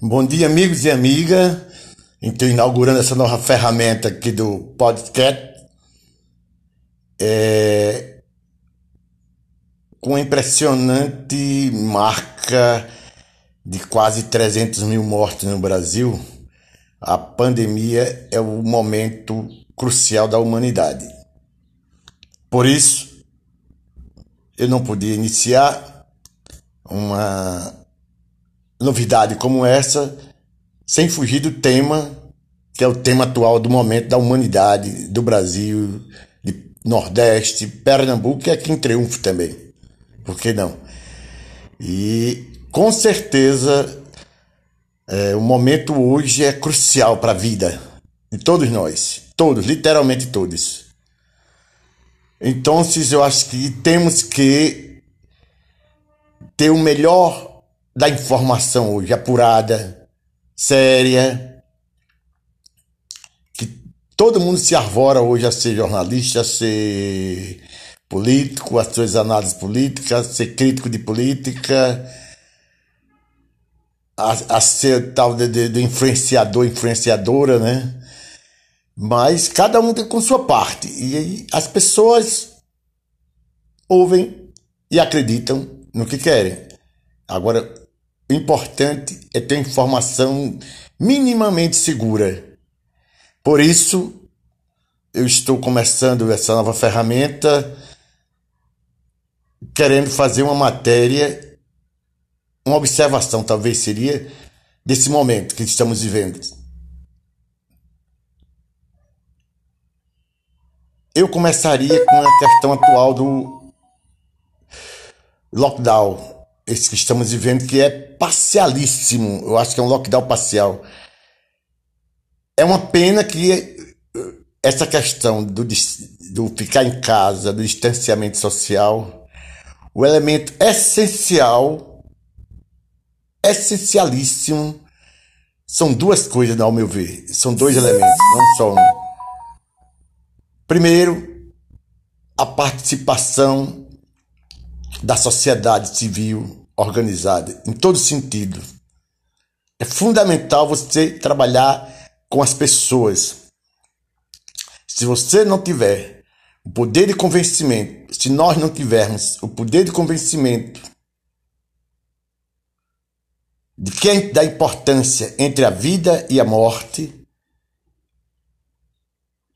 Bom dia, amigos e amigas. Estou inaugurando essa nova ferramenta aqui do podcast. É... Com uma impressionante marca de quase 300 mil mortes no Brasil, a pandemia é o momento crucial da humanidade. Por isso, eu não podia iniciar uma novidade como essa sem fugir do tema que é o tema atual do momento da humanidade, do Brasil, de Nordeste, Pernambuco e aqui em Triunfo também. Por que não? E com certeza é, o momento hoje é crucial para a vida de todos nós, todos, literalmente todos. Então, eu acho que temos que ter o melhor da informação hoje, apurada, séria, que todo mundo se arvora hoje a ser jornalista, a ser político, as suas análises políticas, a ser crítico de política a, a ser tal de, de, de, influenciador, influenciadora, né? Mas cada um tem com sua parte. E aí as pessoas ouvem e acreditam no que querem. Agora, importante é ter informação minimamente segura. Por isso, eu estou começando essa nova ferramenta, querendo fazer uma matéria uma observação talvez seria desse momento que estamos vivendo. Eu começaria com a questão atual do lockdown, esse que estamos vivendo, que é parcialíssimo. Eu acho que é um lockdown parcial. É uma pena que essa questão do, do ficar em casa, do distanciamento social, o elemento essencial essencialíssimo. São duas coisas, ao meu ver. São dois elementos, não só um. Primeiro, a participação da sociedade civil organizada, em todo sentido. É fundamental você trabalhar com as pessoas. Se você não tiver o poder de convencimento, se nós não tivermos o poder de convencimento de quem da importância entre a vida e a morte,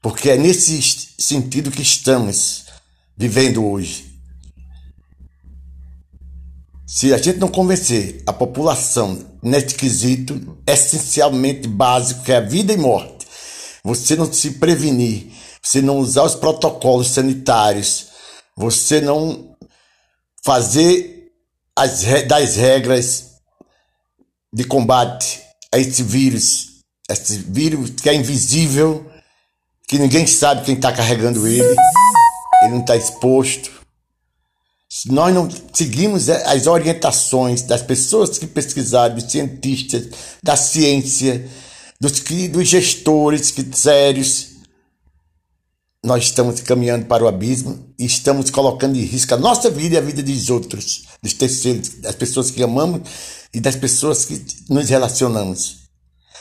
porque é nesse sentido que estamos vivendo hoje. Se a gente não convencer a população nesse quesito essencialmente básico que é a vida e morte, você não se prevenir, você não usar os protocolos sanitários, você não fazer as, das regras de combate a esse vírus, esse vírus que é invisível, que ninguém sabe quem está carregando ele, ele não está exposto. Nós não seguimos as orientações das pessoas que pesquisaram, dos cientistas, da ciência, dos, dos gestores que, sérios, nós estamos caminhando para o abismo e estamos colocando em risco a nossa vida e a vida dos outros, dos terceiros, das pessoas que amamos e das pessoas que nos relacionamos.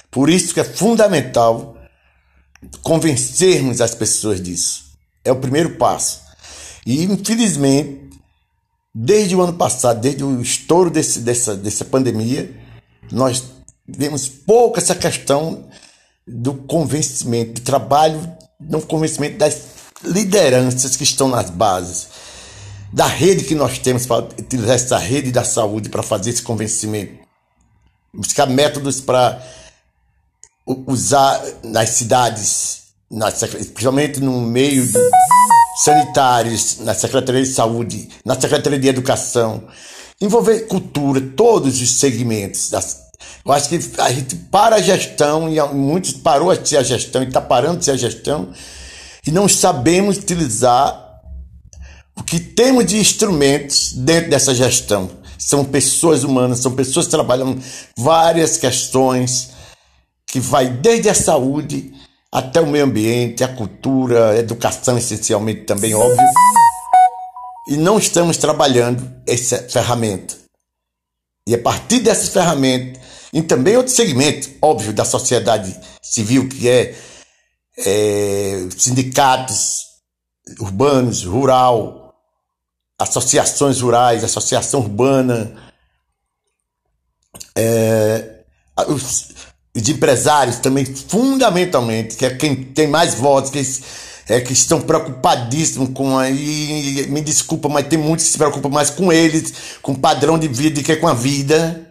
Por isso que é fundamental convencermos as pessoas disso. É o primeiro passo. E infelizmente, desde o ano passado, desde o estouro desse, dessa, dessa pandemia, nós vemos pouco essa questão do convencimento, do trabalho no convencimento das lideranças que estão nas bases da rede que nós temos para utilizar essa rede da saúde para fazer esse convencimento. Buscar métodos para usar nas cidades, nas, principalmente no meio sanitários, na Secretaria de Saúde, na Secretaria de Educação, envolver cultura, todos os segmentos. Das, eu acho que a gente para a gestão, e muitos parou de ser a gestão e está parando de ser a gestão, e não sabemos utilizar o que temos de instrumentos dentro dessa gestão são pessoas humanas, são pessoas que trabalham várias questões que vai desde a saúde até o meio ambiente, a cultura, a educação essencialmente também, óbvio. E não estamos trabalhando essa ferramenta. E a partir dessa ferramenta E também outros segmentos, óbvio, da sociedade civil, que é, é sindicatos urbanos, rural, associações rurais, associação urbana, é, os, os empresários também, fundamentalmente, que é quem tem mais votos, que é, que estão preocupadíssimos com aí, me desculpa, mas tem muitos que se preocupam mais com eles, com o padrão de vida do que com a vida.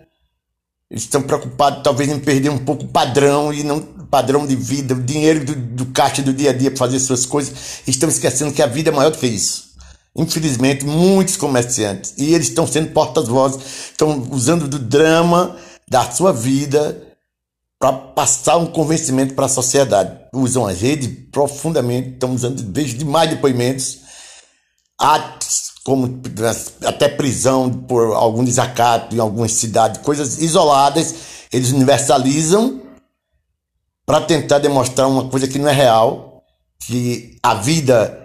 Eles estão preocupados talvez em perder um pouco o padrão e não padrão de vida, o dinheiro do, do caixa do dia a dia para fazer suas coisas. Estão esquecendo que a vida é maior do que isso. Infelizmente, muitos comerciantes, e eles estão sendo portas-vozes, estão usando do drama da sua vida para passar um convencimento para a sociedade. Usam a rede profundamente, estão usando, vejo demais depoimentos, atos como até prisão por algum desacato em algumas cidades, coisas isoladas, eles universalizam para tentar demonstrar uma coisa que não é real, que a vida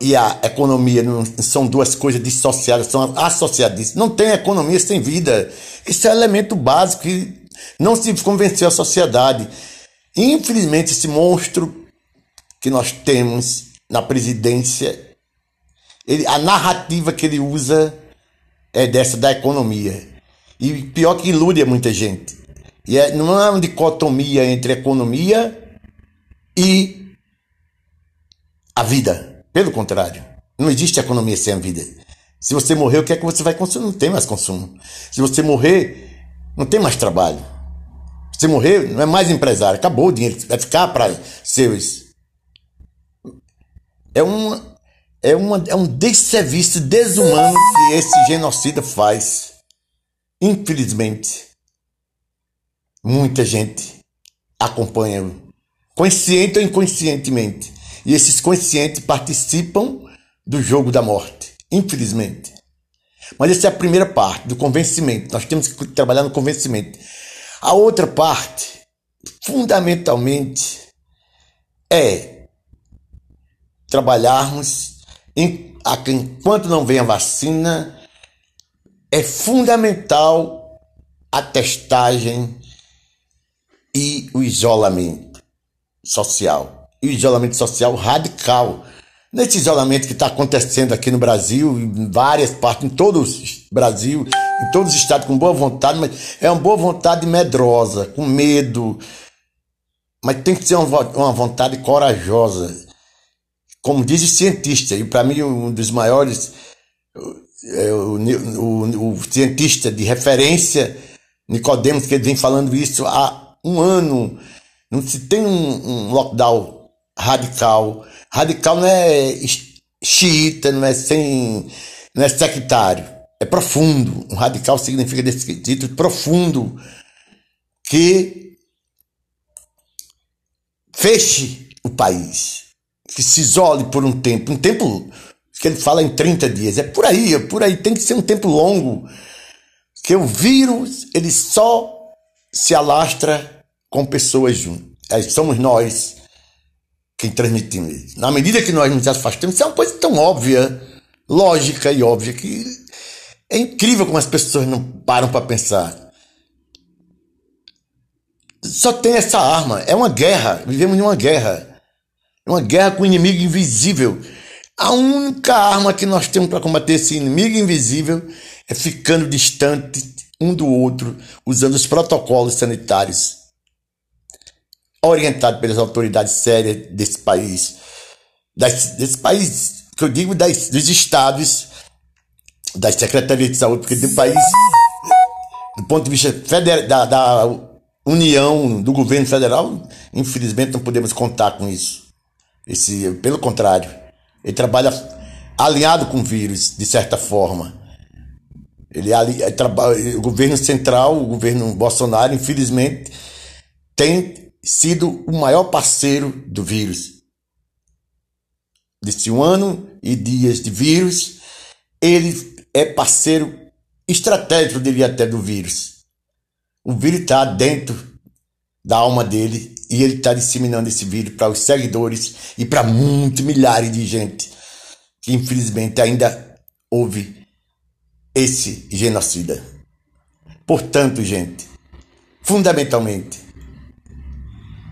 e a economia não são duas coisas dissociadas, são associadas. Não tem economia sem vida. Isso é um elemento básico que não se convenceu a sociedade. Infelizmente, esse monstro que nós temos na presidência, ele, a narrativa que ele usa é dessa da economia. E pior que ilude a muita gente. E é, não é uma dicotomia entre economia e a vida. Pelo contrário, não existe economia sem a vida. Se você morrer, o que é que você vai consumir? Não tem mais consumo. Se você morrer, não tem mais trabalho. Se morrer, não é mais empresário, acabou o dinheiro, vai ficar para seus. É um, é, uma, é um desserviço desumano que esse genocida faz. Infelizmente, muita gente acompanha, consciente ou inconscientemente. E esses conscientes participam do jogo da morte, infelizmente. Mas essa é a primeira parte do convencimento. Nós temos que trabalhar no convencimento. A outra parte, fundamentalmente, é trabalharmos em, enquanto não vem a vacina, é fundamental a testagem e o isolamento social. E o isolamento social radical Nesse isolamento que está acontecendo aqui no Brasil, em várias partes, em todo o Brasil, em todos os estados, com boa vontade, mas é uma boa vontade medrosa, com medo. Mas tem que ser uma, vontade corajosa. Como diz o cientista, e para mim um dos maiores, é, o, o, o, cientista de referência, Nicodemos, que ele vem falando isso há um ano. Não se tem um, um lockdown radical Radical não é xiita, não é sem. não é sectário. É profundo. Um radical significa desse título profundo. Que feche o país. Que se isole por um tempo. Um tempo que ele fala em 30 dias. É por aí, é por aí. Tem que ser um tempo longo. Que o vírus, ele só se alastra com pessoas juntas. Somos nós quem transmitimos. Na medida que nós nos afastamos, isso é uma coisa tão óbvia, lógica e óbvia, que é incrível como as pessoas não param para pensar. Só tem essa arma, é uma guerra, vivemos em uma guerra. Uma guerra com um inimigo invisível. A única arma que nós temos para combater esse inimigo invisível é ficando distante um do outro, usando os protocolos sanitários orientado pelas autoridades sérias desse país, das, desse país, que eu digo das, dos estados, das secretarias de saúde, porque do país, do ponto de vista federal, da, da União, do governo federal, infelizmente não podemos contar com isso. Esse, pelo contrário, ele trabalha alinhado com o vírus, de certa forma. Ele, ele, o governo central, o governo Bolsonaro, infelizmente, tem sido o maior parceiro do vírus. Desse um ano e dias de vírus, ele é parceiro estratégico, diria até, do vírus. O vírus está dentro da alma dele e ele está disseminando esse vírus para os seguidores e para muitos milhares de gente que infelizmente ainda houve esse genocida. Portanto, gente, fundamentalmente.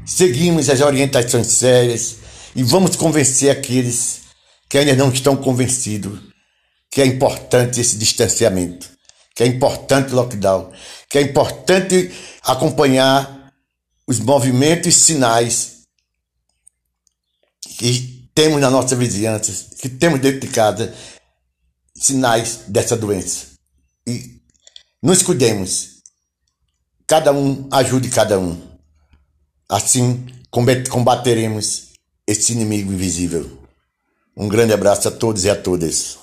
Seguimos as orientações sérias e vamos convencer aqueles que ainda não estão convencidos que é importante esse distanciamento, que é importante o lockdown, que é importante acompanhar os movimentos e sinais que temos na nossa vizinhança, que temos dentro de casa, sinais dessa doença. E nos cuidemos. Cada um ajude cada um. Assim combateremos esse inimigo invisível. Um grande abraço a todos e a todas.